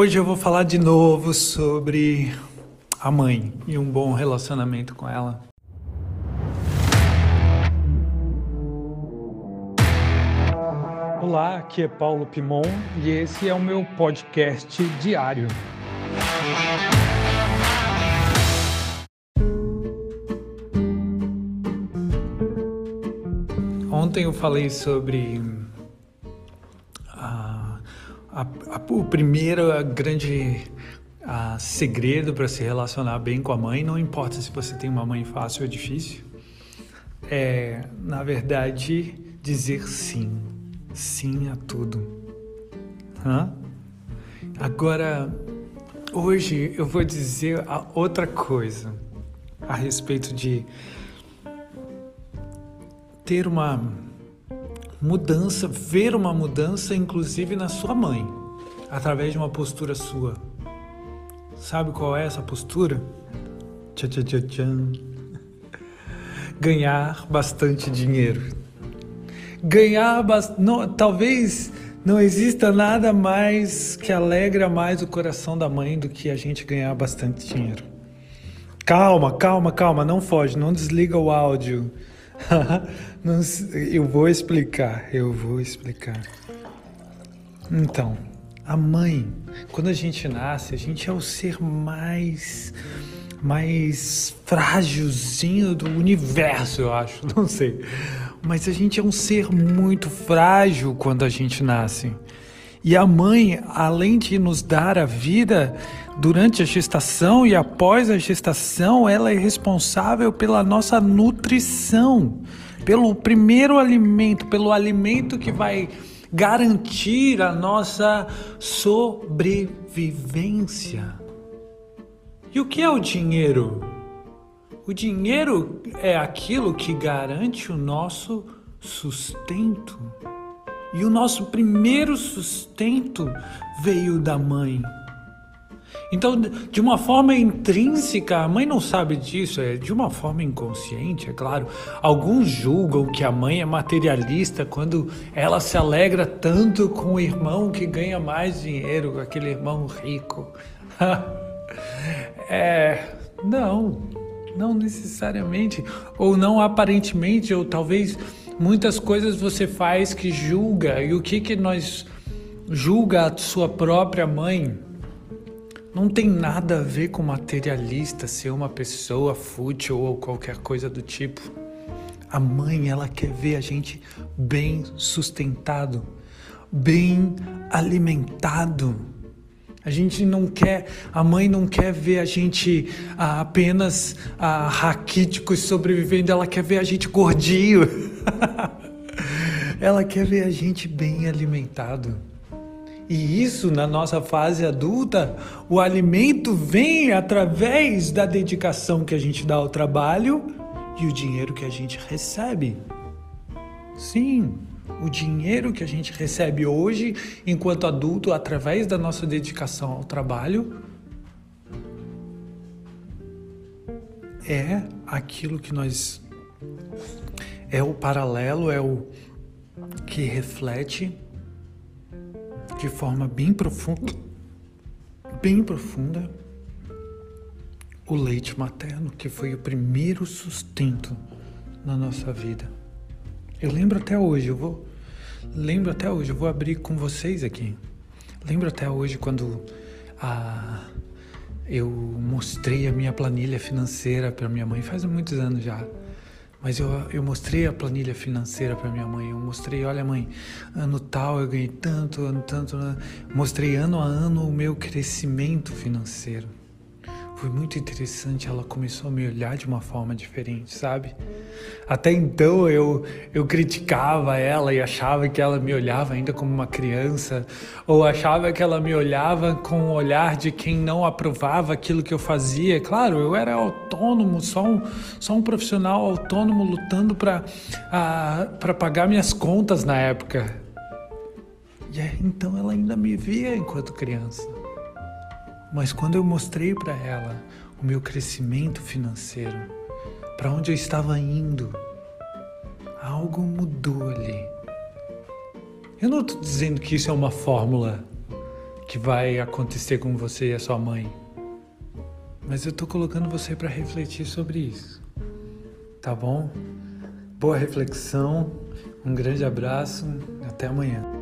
Hoje eu vou falar de novo sobre a mãe e um bom relacionamento com ela. Olá, aqui é Paulo Pimon e esse é o meu podcast diário. Ontem eu falei sobre a, a, o primeiro grande a, segredo para se relacionar bem com a mãe, não importa se você tem uma mãe fácil ou difícil, é, na verdade, dizer sim. Sim a tudo. Hã? Agora, hoje eu vou dizer a outra coisa a respeito de ter uma mudança, ver uma mudança, inclusive na sua mãe, através de uma postura sua. Sabe qual é essa postura? Tchau, tchau, tchau, tchau. Ganhar bastante dinheiro. Ganhar bastante. Talvez não exista nada mais que alegra mais o coração da mãe do que a gente ganhar bastante dinheiro. Calma, calma, calma, não foge, não desliga o áudio. eu vou explicar, eu vou explicar. Então, a mãe, quando a gente nasce, a gente é o ser mais mais frágilzinho do universo, eu acho, não sei. Mas a gente é um ser muito frágil quando a gente nasce. E a mãe, além de nos dar a vida durante a gestação e após a gestação, ela é responsável pela nossa nutrição, pelo primeiro alimento, pelo alimento que vai garantir a nossa sobrevivência. E o que é o dinheiro? O dinheiro é aquilo que garante o nosso sustento. E o nosso primeiro sustento veio da mãe. Então, de uma forma intrínseca, a mãe não sabe disso, é de uma forma inconsciente, é claro. Alguns julgam que a mãe é materialista quando ela se alegra tanto com o irmão que ganha mais dinheiro, com aquele irmão rico. é, não, não necessariamente, ou não aparentemente, ou talvez muitas coisas você faz que julga. E o que que nós julga a sua própria mãe? Não tem nada a ver com materialista, ser uma pessoa fútil ou qualquer coisa do tipo. A mãe, ela quer ver a gente bem sustentado, bem alimentado. A gente não quer, a mãe não quer ver a gente ah, apenas ah, raquíticos sobrevivendo, ela quer ver a gente gordinho. ela quer ver a gente bem alimentado. E isso na nossa fase adulta, o alimento vem através da dedicação que a gente dá ao trabalho e o dinheiro que a gente recebe. Sim, o dinheiro que a gente recebe hoje, enquanto adulto, através da nossa dedicação ao trabalho, é aquilo que nós. É o paralelo, é o que reflete de forma bem profunda, bem profunda, o leite materno, que foi o primeiro sustento na nossa vida. Eu lembro até hoje, eu vou lembro até hoje, eu vou abrir com vocês aqui. Lembro até hoje quando a eu mostrei a minha planilha financeira para minha mãe faz muitos anos já. Mas eu, eu mostrei a planilha financeira para minha mãe. Eu mostrei, olha mãe, ano tal eu ganhei tanto, ano tanto. Né? Mostrei ano a ano o meu crescimento financeiro. Foi muito interessante, ela começou a me olhar de uma forma diferente, sabe? Até então eu, eu criticava ela e achava que ela me olhava ainda como uma criança, ou achava que ela me olhava com o olhar de quem não aprovava aquilo que eu fazia. Claro, eu era autônomo, só um, só um profissional autônomo lutando para pagar minhas contas na época. E então ela ainda me via enquanto criança. Mas quando eu mostrei para ela o meu crescimento financeiro, para onde eu estava indo, algo mudou ali. Eu não estou dizendo que isso é uma fórmula que vai acontecer com você e a sua mãe. Mas eu tô colocando você para refletir sobre isso. Tá bom? Boa reflexão, um grande abraço, até amanhã.